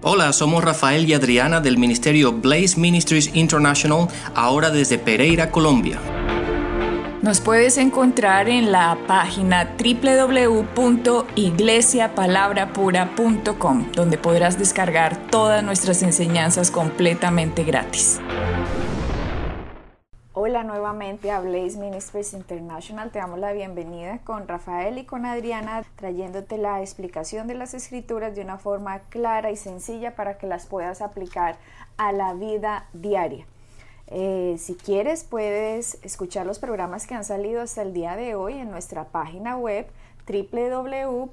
Hola, somos Rafael y Adriana del Ministerio Blaze Ministries International, ahora desde Pereira, Colombia. Nos puedes encontrar en la página www.iglesiapalabrapura.com, donde podrás descargar todas nuestras enseñanzas completamente gratis. Hola nuevamente a Blaze Ministries International. Te damos la bienvenida con Rafael y con Adriana trayéndote la explicación de las escrituras de una forma clara y sencilla para que las puedas aplicar a la vida diaria. Eh, si quieres puedes escuchar los programas que han salido hasta el día de hoy en nuestra página web www.blaze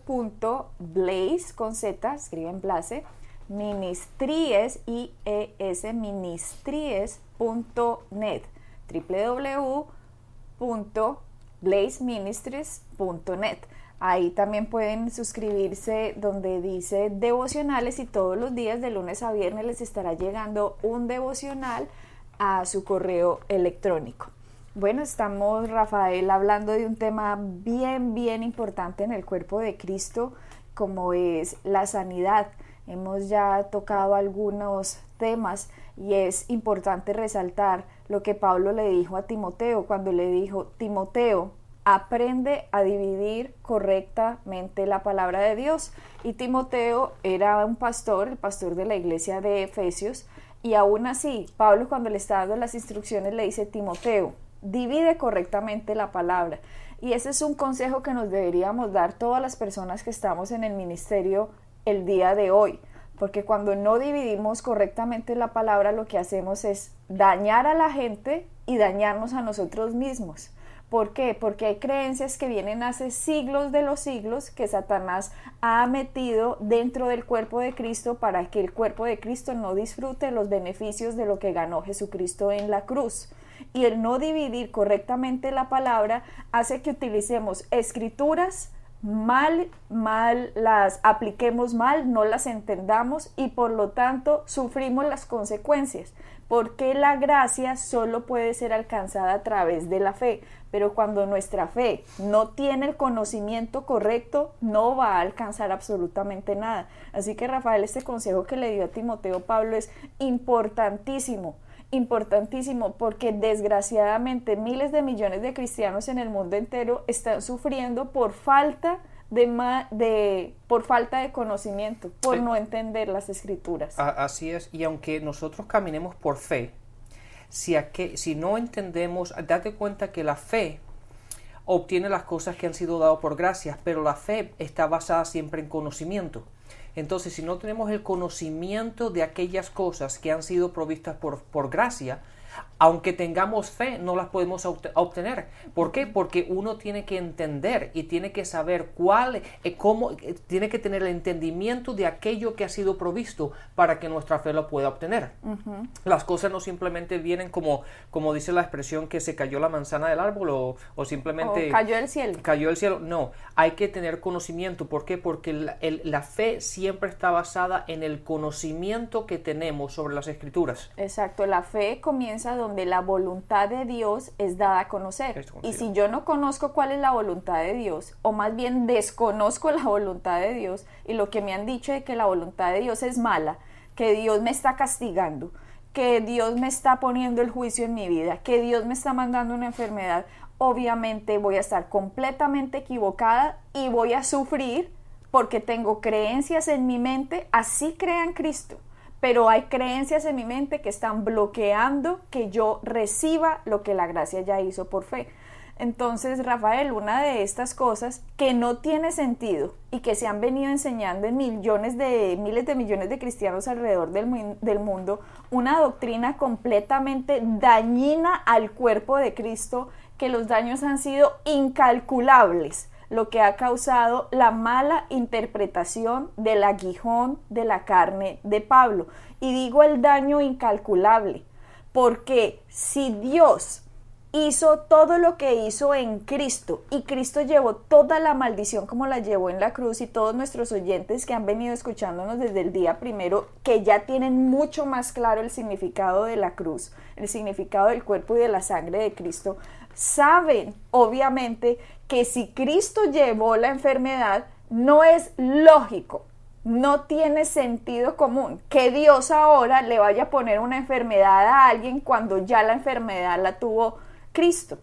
con z, escriben blaze, ministries, i e s ministries.net www.blazeministries.net. Ahí también pueden suscribirse donde dice devocionales y todos los días de lunes a viernes les estará llegando un devocional a su correo electrónico. Bueno, estamos, Rafael, hablando de un tema bien, bien importante en el cuerpo de Cristo, como es la sanidad. Hemos ya tocado algunos temas y es importante resaltar lo que Pablo le dijo a Timoteo cuando le dijo, Timoteo, aprende a dividir correctamente la palabra de Dios. Y Timoteo era un pastor, el pastor de la iglesia de Efesios, y aún así, Pablo cuando le está dando las instrucciones le dice, Timoteo, divide correctamente la palabra. Y ese es un consejo que nos deberíamos dar todas las personas que estamos en el ministerio el día de hoy porque cuando no dividimos correctamente la palabra lo que hacemos es dañar a la gente y dañarnos a nosotros mismos. ¿Por qué? Porque hay creencias que vienen hace siglos de los siglos que Satanás ha metido dentro del cuerpo de Cristo para que el cuerpo de Cristo no disfrute los beneficios de lo que ganó Jesucristo en la cruz. Y el no dividir correctamente la palabra hace que utilicemos escrituras mal, mal las apliquemos mal, no las entendamos y por lo tanto sufrimos las consecuencias, porque la gracia solo puede ser alcanzada a través de la fe, pero cuando nuestra fe no tiene el conocimiento correcto, no va a alcanzar absolutamente nada. Así que Rafael, este consejo que le dio a Timoteo Pablo es importantísimo importantísimo porque desgraciadamente miles de millones de cristianos en el mundo entero están sufriendo por falta de, de por falta de conocimiento, por no entender las escrituras. Así es, y aunque nosotros caminemos por fe, si, si no entendemos, date cuenta que la fe obtiene las cosas que han sido dadas por gracias, pero la fe está basada siempre en conocimiento. Entonces, si no tenemos el conocimiento de aquellas cosas que han sido provistas por, por gracia, aunque tengamos fe, no las podemos obtener. ¿Por qué? Porque uno tiene que entender y tiene que saber cuál, eh, cómo, eh, tiene que tener el entendimiento de aquello que ha sido provisto para que nuestra fe lo pueda obtener. Las cosas no simplemente vienen como, como dice la expresión que se cayó la manzana del árbol o, simplemente... cayó el cielo. Cayó el cielo. No, hay que tener conocimiento. ¿Por qué? Porque la, la fe siempre está basada en el conocimiento que tenemos sobre las escrituras. Exacto, la fe comienza donde la voluntad de Dios es dada a conocer. Y si yo no conozco cuál es la voluntad de Dios, o más bien desconozco la voluntad de Dios, y lo que me han dicho de que la voluntad de Dios es mala, que Dios me está castigando, que Dios me está poniendo el juicio en mi vida, que Dios me está mandando una enfermedad, obviamente voy a estar completamente equivocada y voy a sufrir porque tengo creencias en mi mente, así crean Cristo pero hay creencias en mi mente que están bloqueando que yo reciba lo que la gracia ya hizo por fe. Entonces, Rafael, una de estas cosas que no tiene sentido y que se han venido enseñando en millones de miles de millones de cristianos alrededor del, del mundo, una doctrina completamente dañina al cuerpo de Cristo, que los daños han sido incalculables lo que ha causado la mala interpretación del aguijón de la carne de Pablo. Y digo el daño incalculable, porque si Dios hizo todo lo que hizo en Cristo y Cristo llevó toda la maldición como la llevó en la cruz y todos nuestros oyentes que han venido escuchándonos desde el día primero, que ya tienen mucho más claro el significado de la cruz, el significado del cuerpo y de la sangre de Cristo, saben obviamente que si Cristo llevó la enfermedad, no es lógico no tiene sentido común que Dios ahora le vaya a poner una enfermedad a alguien cuando ya la enfermedad la tuvo Cristo.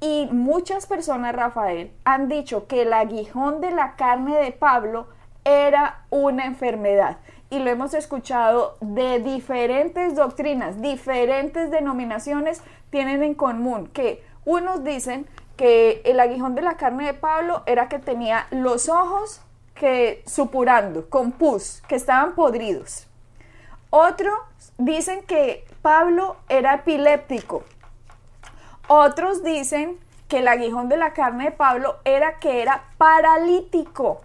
Y muchas personas, Rafael, han dicho que el aguijón de la carne de Pablo era una enfermedad. Y lo hemos escuchado de diferentes doctrinas, diferentes denominaciones tienen en común que unos dicen que el aguijón de la carne de Pablo era que tenía los ojos que supurando, con pus, que estaban podridos. Otros dicen que Pablo era epiléptico. Otros dicen que el aguijón de la carne de Pablo era que era paralítico.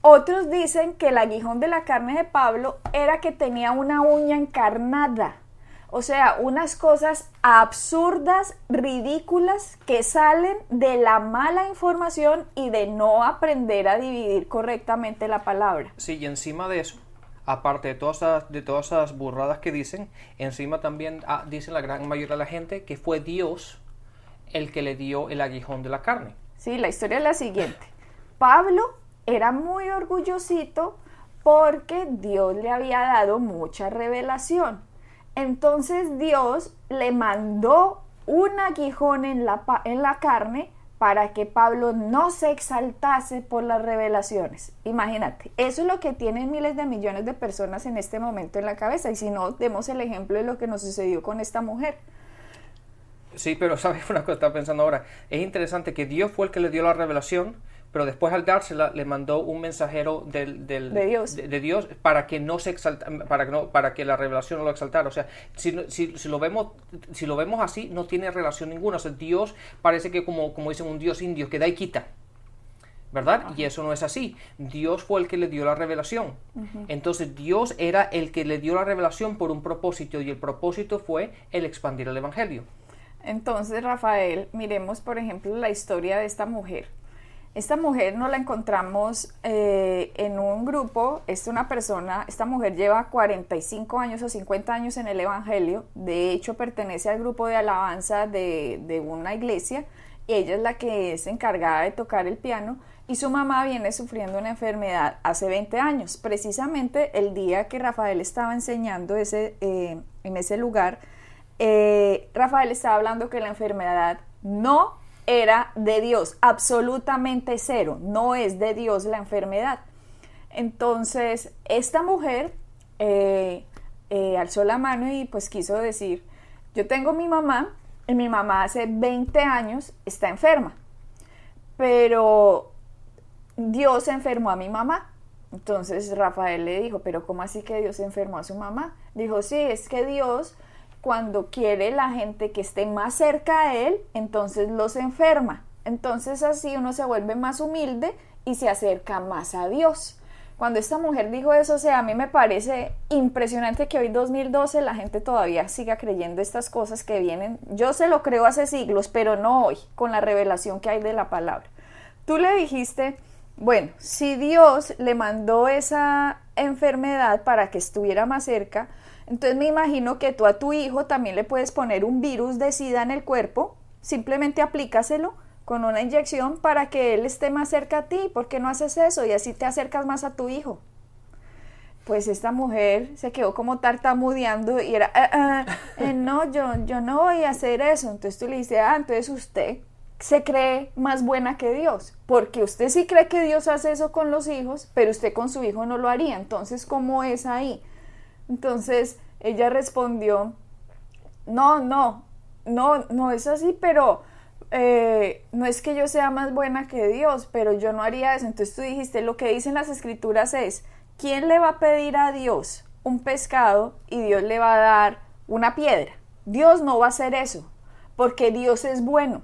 Otros dicen que el aguijón de la carne de Pablo era que tenía una uña encarnada. O sea, unas cosas absurdas, ridículas, que salen de la mala información y de no aprender a dividir correctamente la palabra. Sí, y encima de eso, aparte de todas esas, de todas esas burradas que dicen, encima también ah, dicen la gran mayoría de la gente que fue Dios el que le dio el aguijón de la carne. Sí, la historia es la siguiente. Pablo era muy orgullosito porque Dios le había dado mucha revelación. Entonces Dios le mandó un aguijón en la, carne para que Pablo no se exaltase por las revelaciones. Imagínate, eso es lo que tienen miles de millones de personas en este momento en la cabeza. Y si no, demos el ejemplo de lo que nos sucedió con esta mujer. Sí, pero sabes una cosa estaba pensando ahora. Es interesante que Dios fue el que le dio la revelación, pero después al dársela le mandó un mensajero del, del de, Dios. De, Dios para que no se exalta, para que no, para que la revelación no lo exaltara. O sea, si, si, si, lo vemos, si lo vemos así, no tiene relación ninguna. O sea, Dios parece que como, como dicen un Dios indio, que da y quita. ¿verdad? Y eso no es así. Dios fue el que le dio la revelación. Entonces Dios era el que le dio la revelación por un propósito y el propósito fue el expandir el Evangelio. Entonces, Rafael, miremos por ejemplo la historia de esta mujer. Esta mujer no la encontramos eh, en un grupo, es una persona, esta mujer lleva 45 años o 50 años en el Evangelio, de hecho pertenece al grupo de alabanza de, una iglesia ella es la que es encargada de tocar el piano y su mamá viene sufriendo una enfermedad hace 20 años. Precisamente el día que Rafael estaba enseñando ese, eh, en ese lugar, eh, Rafael estaba hablando que la enfermedad no era de Dios, absolutamente cero, no es de Dios la enfermedad. Entonces, esta mujer eh, eh, alzó la mano y pues quiso decir, yo tengo mi mamá y mi mamá hace 20 años está enferma, pero Dios enfermó a mi mamá. Entonces Rafael le dijo, pero ¿cómo así que Dios enfermó a su mamá? Dijo, sí, es que Dios cuando quiere la gente que esté más cerca a él, entonces los enferma. Entonces así uno se vuelve más humilde y se acerca más a Dios. Cuando esta mujer dijo eso, o sea, a mí me parece impresionante que hoy 2012 la gente todavía siga creyendo estas cosas que vienen. Yo se lo creo hace siglos, pero no hoy, con la revelación que hay de la palabra. Tú le dijiste, bueno, si Dios le mandó esa enfermedad para que estuviera más cerca, entonces me imagino que tú a tu hijo también le puedes poner un virus de SIDA en el cuerpo, simplemente aplícaselo con una inyección para que él esté más cerca a ti. ¿Por qué no haces eso? Y así te acercas más a tu hijo. Pues esta mujer se quedó como tartamudeando y era, ah, ah, eh, no, yo, yo no voy a hacer eso. Entonces tú le dices, ah, entonces usted se cree más buena que Dios, porque usted sí cree que Dios hace eso con los hijos, pero usted con su hijo no lo haría. Entonces, ¿cómo es ahí? Entonces ella respondió, no, no, no, no es así, pero eh, no es que yo sea más buena que Dios, pero yo no haría eso. Entonces tú dijiste, lo que dicen las escrituras es, ¿quién le va a pedir a Dios un pescado y Dios le va a dar una piedra? Dios no va a hacer eso, porque Dios es bueno.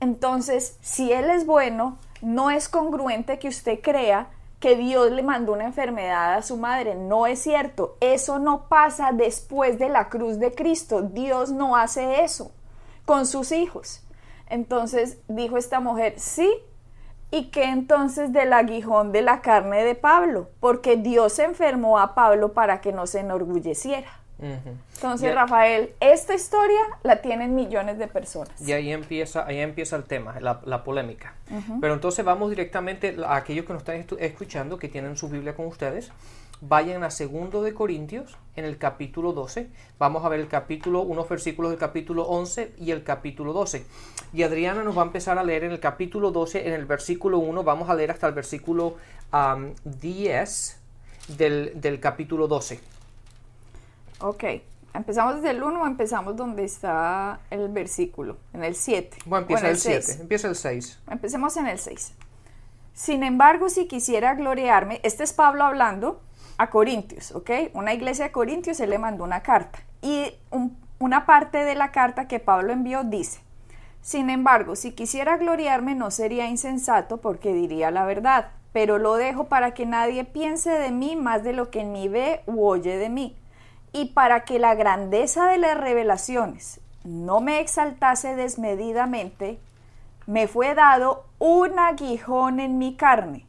Entonces, si Él es bueno, no es congruente que usted crea que Dios le mandó una enfermedad a su madre. No es cierto. Eso no pasa después de la cruz de Cristo. Dios no hace eso con sus hijos. Entonces dijo esta mujer, sí. ¿Y qué entonces del aguijón de la carne de Pablo? Porque Dios enfermó a Pablo para que no se enorgulleciera. Entonces, Rafael, esta historia la tienen millones de personas. Y ahí empieza, ahí empieza el tema, la, polémica. Pero entonces vamos directamente a aquellos que nos están escuchando, que tienen su Biblia con ustedes, vayan a segundo de Corintios en el capítulo 12. Vamos a ver el capítulo, unos versículos del capítulo 11 y el capítulo 12. Y Adriana nos va a empezar a leer en el capítulo 12, en el versículo 1, vamos a leer hasta el versículo 10 del, del capítulo 12. Ok. ¿Empezamos desde el 1 o empezamos donde está el versículo? En el 7. Bueno, empieza el 7. Empieza el 6. Empecemos en el 6. Sin embargo, si quisiera gloriarme, este es Pablo hablando a Corintios, ¿ok? Una iglesia de Corintios, se le mandó una carta. Y una parte de la carta que Pablo envió dice, sin embargo, si quisiera gloriarme no sería insensato porque diría la verdad, pero lo dejo para que nadie piense de mí más de lo que en mí ve u oye de mí y para que la grandeza de las revelaciones no me exaltase desmedidamente, me fue dado un aguijón en mi carne,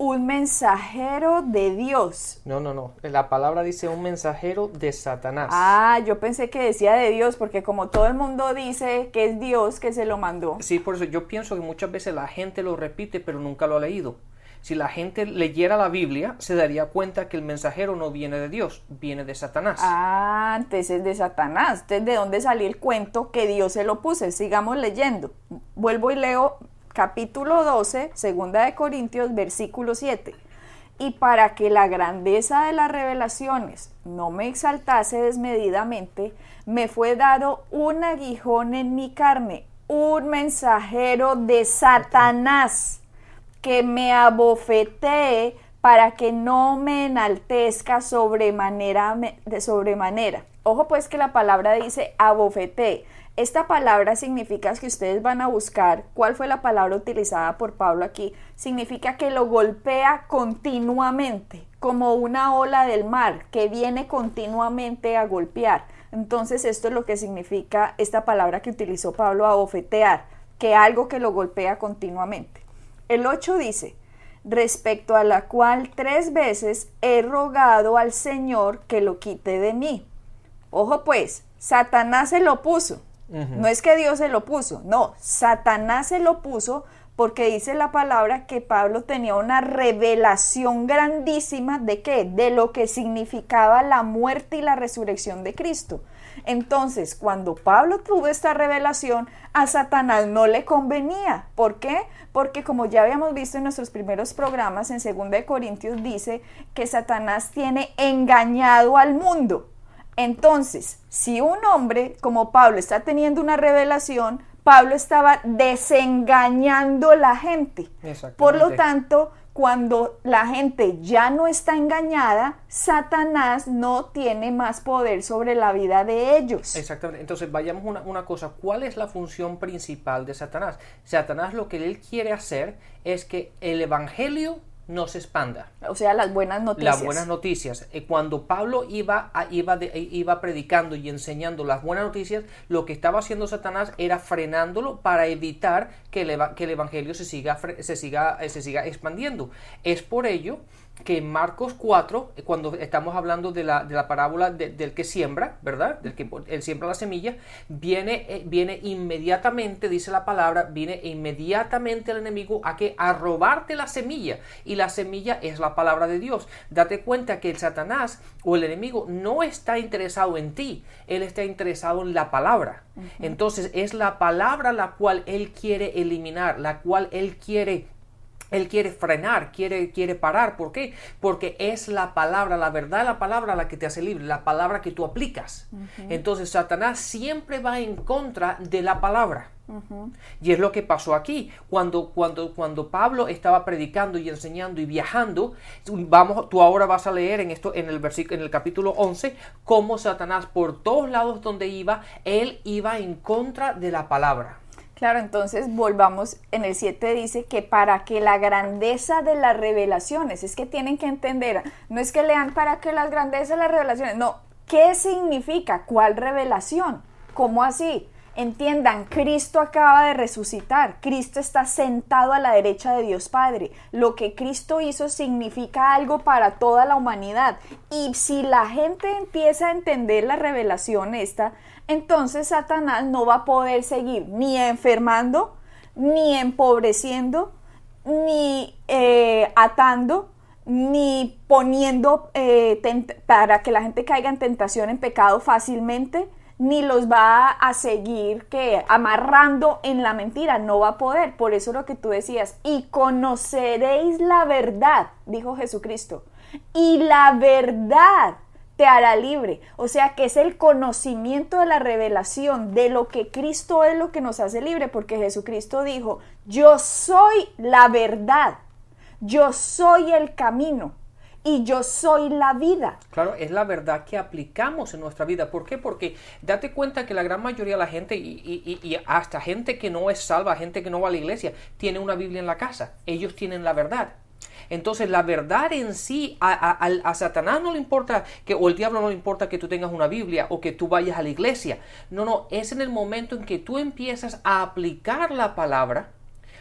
un mensajero de Dios. No, no, no. La palabra dice un mensajero de Satanás. Ah, yo pensé que decía de Dios, porque como todo el mundo dice que es Dios que se lo mandó. Sí, por eso yo pienso que muchas veces la gente lo repite, pero nunca lo ha leído si la gente leyera la Biblia, se daría cuenta que el mensajero no viene de Dios, viene de Satanás. Ah, entonces es de Satanás. Entonces, ¿de dónde salió el cuento que Dios se lo puso? Sigamos leyendo. Vuelvo y leo capítulo 12, segunda de Corintios, versículo 7. Y para que la grandeza de las revelaciones no me exaltase desmedidamente, me fue dado un aguijón en mi carne, un mensajero de Satanás que me abofetee para que no me enaltezca de sobremanera. Ojo pues que la palabra dice abofetee. Esta palabra significa que ustedes van a buscar cuál fue la palabra utilizada por Pablo aquí. Significa que lo golpea continuamente, como una ola del mar que viene continuamente a golpear. Entonces esto es lo que significa esta palabra que utilizó Pablo, abofetear, que algo que lo golpea continuamente. El 8 dice, respecto a la cual tres veces he rogado al Señor que lo quite de mí. Ojo pues, Satanás se lo puso. No es que Dios se lo puso, no, Satanás se lo puso porque dice la palabra que Pablo tenía una revelación grandísima de qué? De lo que significaba la muerte y la resurrección de Cristo. Entonces, cuando Pablo tuvo esta revelación, a Satanás no le convenía. ¿Por qué? Porque como ya habíamos visto en nuestros primeros programas, en 2 Corintios dice que Satanás tiene engañado al mundo. Entonces, si un hombre como Pablo está teniendo una revelación, Pablo estaba desengañando la gente. Por lo tanto, cuando la gente ya no está engañada, Satanás no tiene más poder sobre la vida de ellos. Exactamente. Entonces, vayamos una, una cosa. ¿Cuál es la función principal de Satanás? Satanás lo que él quiere hacer es que el Evangelio no se expanda. O sea, las buenas noticias. Las buenas noticias. Eh, cuando Pablo iba, iba, eh, iba predicando y enseñando las buenas noticias, lo que estaba haciendo Satanás era frenándolo para evitar que el, que el Evangelio se siga, se, siga, eh, se siga expandiendo. Es por ello que en Marcos 4, cuando estamos hablando de la, de la parábola del que siembra, ¿verdad? Del que él siembra la semilla, viene, eh, viene inmediatamente, dice la palabra, viene inmediatamente el enemigo a que a robarte la semilla. Y la semilla es la palabra de Dios. Date cuenta que el Satanás o el enemigo no está interesado en ti, él está interesado en la palabra. Entonces es la palabra la cual él quiere eliminar, la cual él quiere él quiere frenar, quiere, quiere parar. ¿Por qué? Porque es la palabra, la verdad, la palabra la que te hace libre, la palabra que tú aplicas. Entonces Satanás siempre va en contra de la palabra. Y es lo que pasó aquí. Cuando, cuando, cuando Pablo estaba predicando y enseñando y viajando, vamos, tú ahora vas a leer en esto, en el versículo, en el capítulo 11, cómo Satanás por todos lados donde iba, él iba en contra de la palabra. Claro, entonces volvamos, en el 7 dice que para que la grandeza de las revelaciones, es que tienen que entender, no es que lean para que las grandezas de las revelaciones, no, ¿qué significa? ¿Cuál revelación? ¿Cómo así? Entiendan, Cristo acaba de resucitar, Cristo está sentado a la derecha de Dios Padre. Lo que Cristo hizo significa algo para toda la humanidad. Y si la gente empieza a entender la revelación esta, entonces Satanás no va a poder seguir ni enfermando, ni empobreciendo, ni eh, atando, ni poniendo eh, para que la gente caiga en tentación, en pecado fácilmente, ni los va a seguir que amarrando en la mentira, no va a poder. Por eso lo que tú decías, y conoceréis la verdad, dijo Jesucristo, y la verdad te hará libre. O sea que es el conocimiento de la revelación de lo que Cristo es lo que nos hace libre, porque Jesucristo dijo, yo soy la verdad, yo soy el camino y yo soy la vida. Claro, es la verdad que aplicamos en nuestra vida. ¿Por qué? Porque date cuenta que la gran mayoría de la gente, y, hasta gente que no es salva, gente que no va a la iglesia, tiene una Biblia en la casa. Ellos tienen la verdad. Entonces la verdad en sí, a, Satanás no le importa que, o el diablo no le importa que tú tengas una Biblia o que tú vayas a la iglesia. No, no, es en el momento en que tú empiezas a aplicar la palabra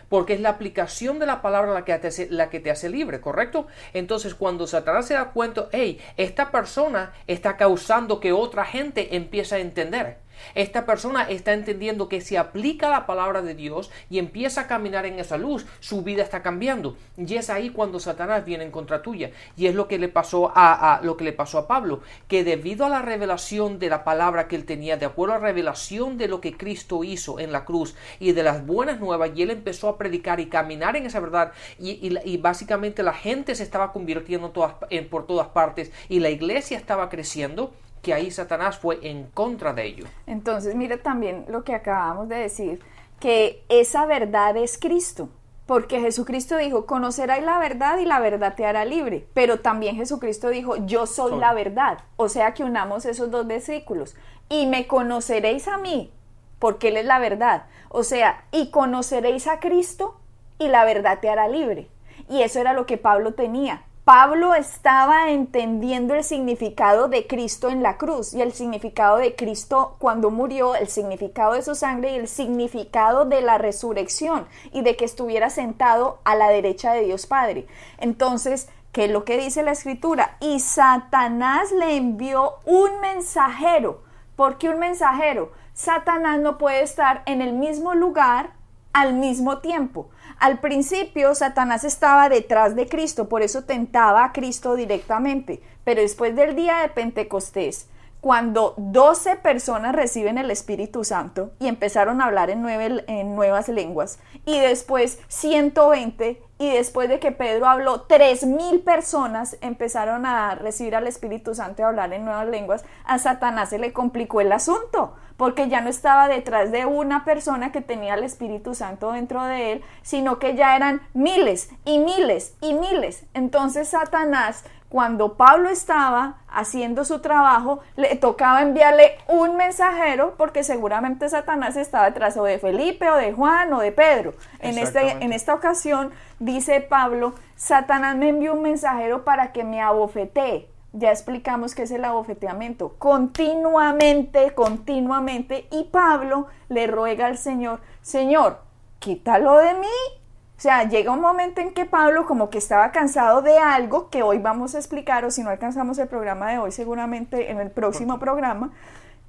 porque es la aplicación de la palabra la que te hace, la que te hace libre, ¿correcto? Entonces, cuando Satanás se da cuenta, hey, esta persona está causando que otra gente empiece a entender. Esta persona está entendiendo que si aplica la palabra de Dios y empieza a caminar en esa luz, su vida está cambiando. Y es ahí cuando Satanás viene en contra tuya. Y es lo que le pasó a, lo que le pasó a Pablo, que debido a la revelación de la palabra que él tenía, de acuerdo a la revelación de lo que Cristo hizo en la cruz y de las buenas nuevas, y él empezó a predicar y caminar en esa verdad, y, básicamente la gente se estaba convirtiendo por todas partes y la iglesia estaba creciendo que ahí Satanás fue en contra de ello. Entonces, mire también lo que acabamos de decir, que esa verdad es Cristo. Porque Jesucristo dijo, conoceráis la verdad y la verdad te hará libre. Pero también Jesucristo dijo, yo soy la verdad. O sea que unamos esos dos versículos. Y me conoceréis a mí, porque Él es la verdad. O sea, y conoceréis a Cristo y la verdad te hará libre. Y eso era lo que Pablo tenía. Pablo estaba entendiendo el significado de Cristo en la cruz y el significado de Cristo cuando murió, el significado de su sangre y el significado de la resurrección y de que estuviera sentado a la derecha de Dios Padre. Entonces, ¿qué es lo que dice la escritura? Y Satanás le envió un mensajero. ¿Por qué un mensajero? Satanás no puede estar en el mismo lugar al mismo tiempo. Al principio Satanás estaba detrás de Cristo, por eso tentaba a Cristo directamente, pero después del día de Pentecostés, cuando 12 personas reciben el Espíritu Santo y empezaron a hablar en, en nuevas lenguas, y después 120, y después de que Pedro habló, 3.000 personas empezaron a recibir al Espíritu Santo y a hablar en nuevas lenguas, a Satanás se le complicó el asunto, porque ya no estaba detrás de una persona que tenía el Espíritu Santo dentro de él, sino que ya eran miles y miles y miles. Entonces Satanás, cuando Pablo estaba haciendo su trabajo, le tocaba enviarle un mensajero, porque seguramente Satanás estaba detrás o de Felipe o de Juan o de Pedro. En, este, en esta ocasión, dice Pablo, Satanás me envió un mensajero para que me abofetee ya explicamos qué es el abofeteamiento, continuamente, continuamente, y Pablo le ruega al Señor, Señor, quítalo de mí. O sea, llega un momento en que Pablo como que estaba cansado de algo que hoy vamos a explicar, o si no alcanzamos el programa de hoy, seguramente en el próximo programa,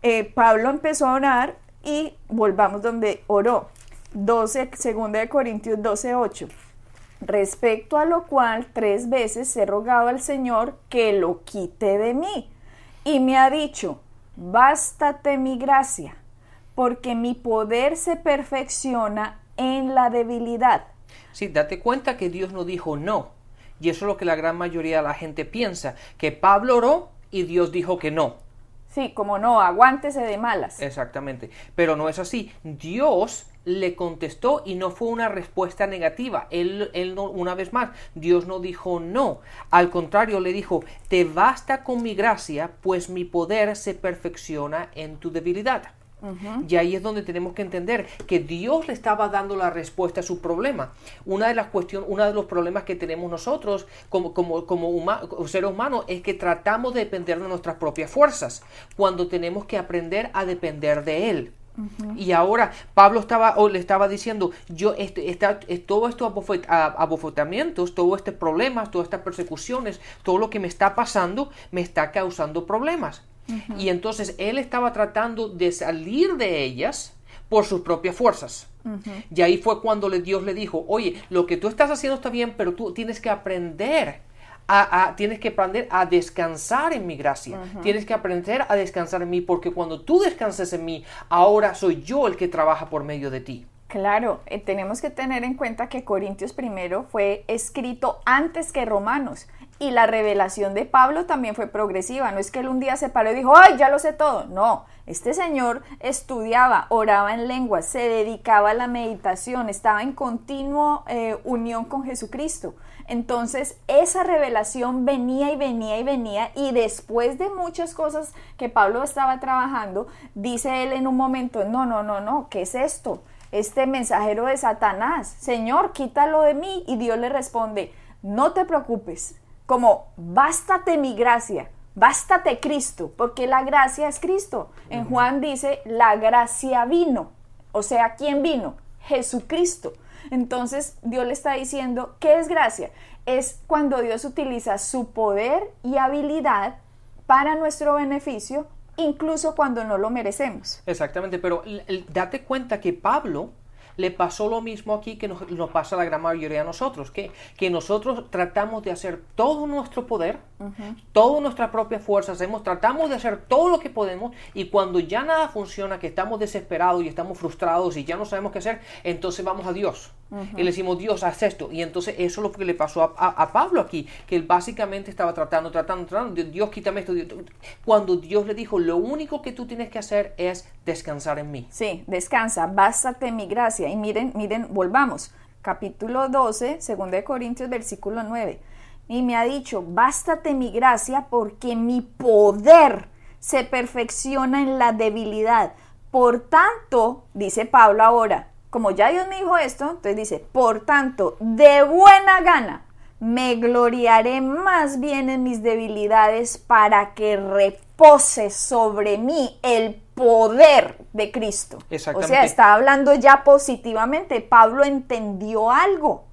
eh, Pablo empezó a orar y volvamos donde oró. 12, 2 de Corintios 12, 8 respecto a lo cual tres veces he rogado al Señor que lo quite de mí. Y me ha dicho, bástate mi gracia, porque mi poder se perfecciona en la debilidad. Sí, date cuenta que Dios no dijo no. Y eso es lo que la gran mayoría de la gente piensa, que Pablo oró y Dios dijo que no. Sí, como no, aguántese de malas. Exactamente, pero no es así. Dios le contestó y no fue una respuesta negativa. Él, él no, una vez más, Dios no dijo no. Al contrario, le dijo, te basta con mi gracia, pues mi poder se perfecciona en tu debilidad. Y ahí es donde tenemos que entender que Dios le estaba dando la respuesta a su problema. Una de las cuestiones, uno de los problemas que tenemos nosotros como, como, como seres humanos es que tratamos de depender de nuestras propias fuerzas, cuando tenemos que aprender a depender de Él. Y ahora Pablo estaba, o le estaba diciendo, yo, este, está, todo estos abofetamientos, todos estos problemas, todas estas persecuciones, todo lo que me está pasando, me está causando problemas. Y entonces él estaba tratando de salir de ellas por sus propias fuerzas. Y ahí fue cuando Dios le dijo, oye, lo que tú estás haciendo está bien, pero tú tienes que aprender tienes que aprender a descansar en mi gracia. Tienes que aprender a descansar en mí porque cuando tú descansas en mí, ahora soy yo el que trabaja por medio de ti. Claro, eh, tenemos que tener en cuenta que Corintios primero fue escrito antes que Romanos y la revelación de Pablo también fue progresiva. No es que él un día se paró y dijo, ¡ay, ya lo sé todo! No, este señor estudiaba, oraba en lenguas, se dedicaba a la meditación, estaba en continua eh, unión con Jesucristo. Entonces, esa revelación venía y venía y venía y después de muchas cosas que Pablo estaba trabajando, dice él en un momento, no, no, no, no, ¿qué es esto? Este mensajero de Satanás, Señor, quítalo de mí. Y Dios le responde, no te preocupes, como, bástate mi gracia, bástate Cristo, porque la gracia es Cristo. En Juan dice, la gracia vino. O sea, ¿quién vino? Jesucristo. Entonces Dios le está diciendo, ¿qué es gracia? Es cuando Dios utiliza su poder y habilidad para nuestro beneficio, incluso cuando no lo merecemos. Exactamente, pero date cuenta que Pablo le pasó lo mismo aquí que nos, pasa a la gran mayoría de nosotros, que, que nosotros tratamos de hacer todo nuestro poder, toda nuestra propia fuerza, hacemos, tratamos de hacer todo lo que podemos y cuando ya nada funciona, que estamos desesperados y estamos frustrados y ya no sabemos qué hacer, entonces vamos a Dios y le decimos, Dios, haz esto. Y entonces eso es lo que le pasó a, Pablo aquí, que él básicamente estaba tratando, tratando, tratando, Dios, quítame esto. Cuando Dios le dijo, lo único que tú tienes que hacer es descansar en mí. Sí, descansa, bástate mi gracia. Y miren, miren, volvamos. Capítulo 12, 2 de Corintios, versículo 9. Y me ha dicho, bástate mi gracia porque mi poder se perfecciona en la debilidad. Por tanto, dice Pablo ahora, como ya Dios me dijo esto, entonces dice, por tanto, de buena gana me gloriaré más bien en mis debilidades para que repose sobre mí el poder de Cristo. O sea, está hablando ya positivamente. Pablo entendió algo.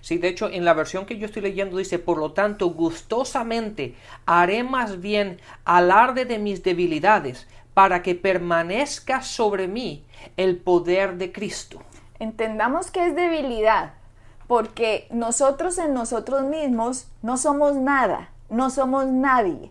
Sí, de hecho, en la versión que yo estoy leyendo dice, por lo tanto, gustosamente haré más bien alarde de mis debilidades para que permanezca sobre mí el poder de Cristo. Entendamos que es debilidad, porque nosotros en nosotros mismos no somos nada, no somos nadie.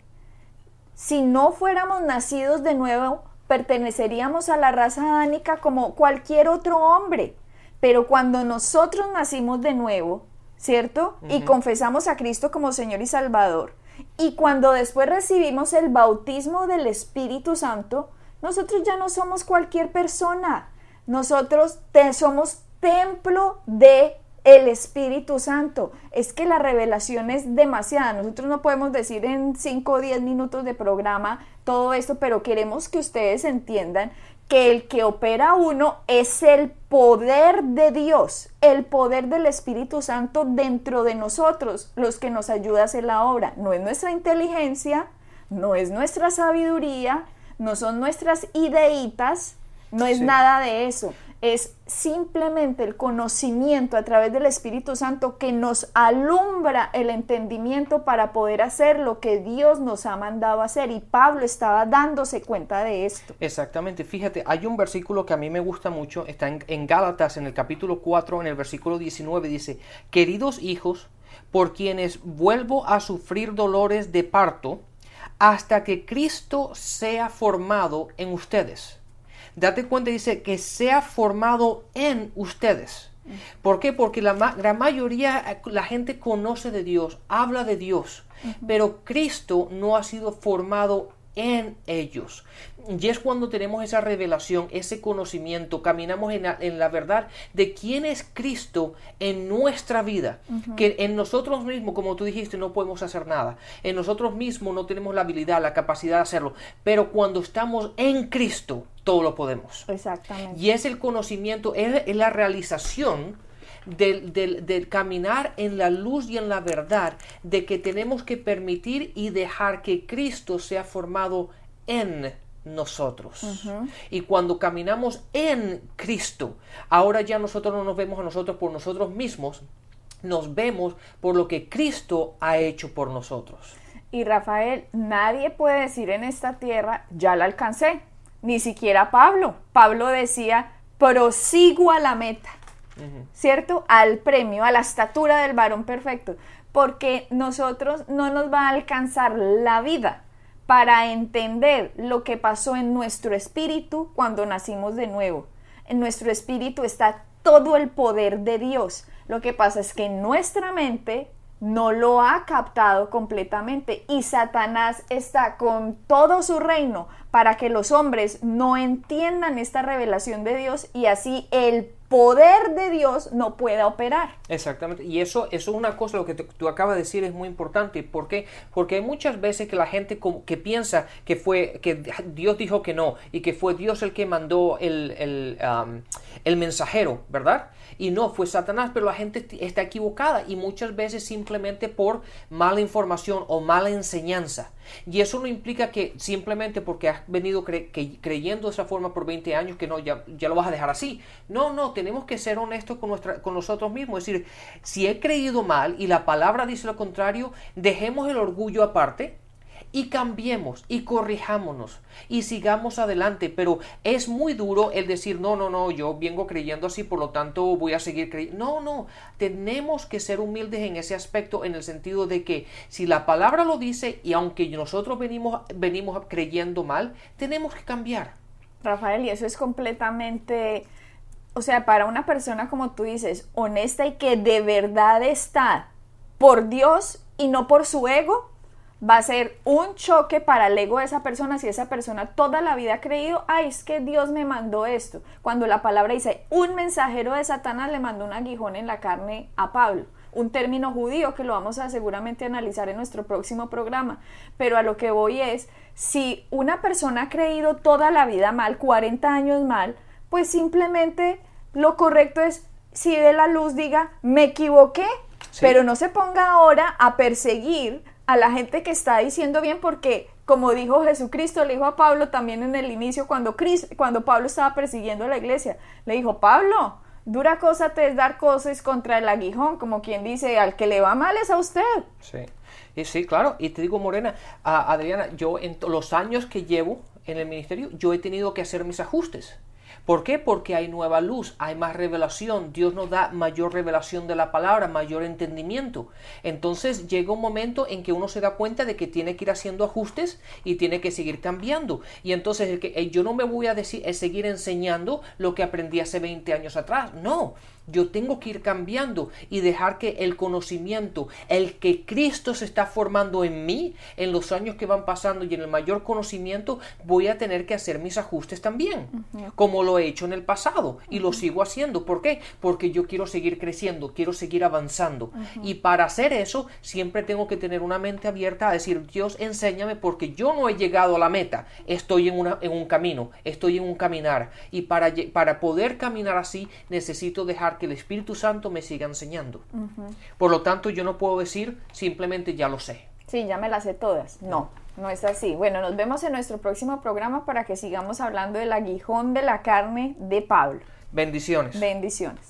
Si no fuéramos nacidos de nuevo, perteneceríamos a la raza adánica como cualquier otro hombre. Pero cuando nosotros nacimos de nuevo, ¿cierto? Y confesamos a Cristo como Señor y Salvador, y cuando después recibimos el bautismo del Espíritu Santo, nosotros ya no somos cualquier persona. Nosotros somos templo de el Espíritu Santo. Es que la revelación es demasiada. Nosotros no podemos decir en 5 o 10 minutos de programa todo esto, pero queremos que ustedes entiendan que el que opera uno es el poder de Dios, el poder del Espíritu Santo dentro de nosotros, los que nos ayuda a hacer la obra. No es nuestra inteligencia, no es nuestra sabiduría, no son nuestras ideitas, no es nada de eso es simplemente el conocimiento a través del Espíritu Santo que nos alumbra el entendimiento para poder hacer lo que Dios nos ha mandado hacer. Y Pablo estaba dándose cuenta de esto. Exactamente. Fíjate, hay un versículo que a mí me gusta mucho, está en, Gálatas, en el capítulo 4, en el versículo 19, dice, queridos hijos, por quienes vuelvo a sufrir dolores de parto, hasta que Cristo sea formado en ustedes date cuenta, dice, que sea formado en ustedes. ¿Por qué? Porque la, gran mayoría, eh, la gente conoce de Dios, habla de Dios, pero Cristo no ha sido formado en ellos. Y es cuando tenemos esa revelación, ese conocimiento, caminamos en la, verdad de quién es Cristo en nuestra vida. Que en nosotros mismos, como tú dijiste, no podemos hacer nada. En nosotros mismos no tenemos la habilidad, la capacidad de hacerlo. Pero cuando estamos en Cristo, todo lo podemos. Exactamente. Y es el conocimiento, es, la realización del, del, caminar en la luz y en la verdad, de que tenemos que permitir y dejar que Cristo sea formado en nosotros. Y cuando caminamos en Cristo, ahora ya nosotros no nos vemos a nosotros por nosotros mismos, nos vemos por lo que Cristo ha hecho por nosotros. Y Rafael, nadie puede decir en esta tierra, ya la alcancé, ni siquiera Pablo. Pablo decía, prosigo a la meta, ¿cierto? Al premio, a la estatura del varón perfecto, porque nosotros no nos va a alcanzar la vida para entender lo que pasó en nuestro espíritu cuando nacimos de nuevo. En nuestro espíritu está todo el poder de Dios. Lo que pasa es que nuestra mente no lo ha captado completamente y Satanás está con todo su reino para que los hombres no entiendan esta revelación de Dios y así el poder de Dios no pueda operar. Exactamente, y eso, eso es una cosa, lo que tú acabas de decir es muy importante. ¿Por qué? Porque hay muchas veces que la gente que piensa que fue, que Dios dijo que no, y que fue Dios el que mandó el, el, el mensajero, ¿verdad? Y no, fue Satanás, pero la gente está equivocada y muchas veces simplemente por mala información o mala enseñanza. Y eso no implica que simplemente porque has venido creyendo de esa forma por 20 años que no, ya, ya, lo vas a dejar así. No, no, tenemos que ser honestos con, nuestra, con nosotros mismos. Es decir, si he creído mal y la palabra dice lo contrario, dejemos el orgullo aparte y cambiemos y corrijámonos y sigamos adelante. Pero es muy duro el decir, no, no, no, yo vengo creyendo así, por lo tanto voy a seguir creyendo. No, no, tenemos que ser humildes en ese aspecto, en el sentido de que si la palabra lo dice y aunque nosotros venimos, venimos creyendo mal, tenemos que cambiar. Rafael, y eso es completamente, o sea, para una persona como tú dices, honesta y que de verdad está por Dios y no por su ego, va a ser un choque para el ego de esa persona si esa persona toda la vida ha creído, ay, es que Dios me mandó esto. Cuando la palabra dice, un mensajero de Satanás le mandó un aguijón en la carne a Pablo. Un término judío que lo vamos a seguramente analizar en nuestro próximo programa. Pero a lo que voy es, si una persona ha creído toda la vida mal, 40 años mal, pues simplemente lo correcto es, si de la luz diga, me equivoqué, pero no se ponga ahora a perseguir a la gente que está diciendo bien porque como dijo Jesucristo, le dijo a Pablo también en el inicio cuando, cuando Pablo estaba persiguiendo a la iglesia, le dijo, Pablo, dura cosa te es dar cosas contra el aguijón, como quien dice, al que le va mal es a usted. Sí, y sí, claro, y te digo, Morena, Adriana, yo en los años que llevo en el ministerio, yo he tenido que hacer mis ajustes. ¿Por qué? Porque hay nueva luz, hay más revelación, Dios nos da mayor revelación de la palabra, mayor entendimiento. Entonces llega un momento en que uno se da cuenta de que tiene que ir haciendo ajustes y tiene que seguir cambiando. Y entonces el que, eh, yo no me voy a decir, es seguir enseñando lo que aprendí hace 20 años atrás. No, yo tengo que ir cambiando y dejar que el conocimiento, el que Cristo se está formando en mí, en los años que van pasando y en el mayor conocimiento, voy a tener que hacer mis ajustes también, como lo he hecho en el pasado y lo sigo haciendo. ¿Por qué? Porque yo quiero seguir creciendo, quiero seguir avanzando. Y para hacer eso, siempre tengo que tener una mente abierta a decir, Dios, enséñame porque yo no he llegado a la meta, estoy en, una, en un camino, estoy en un caminar. Y para, para poder caminar así, necesito dejar que el Espíritu Santo me siga enseñando. Por lo tanto, yo no puedo decir simplemente ya lo sé. Sí, ya me las sé todas. No, no es así. Bueno, nos vemos en nuestro próximo programa para que sigamos hablando del aguijón de la carne de Pablo. Bendiciones. Bendiciones.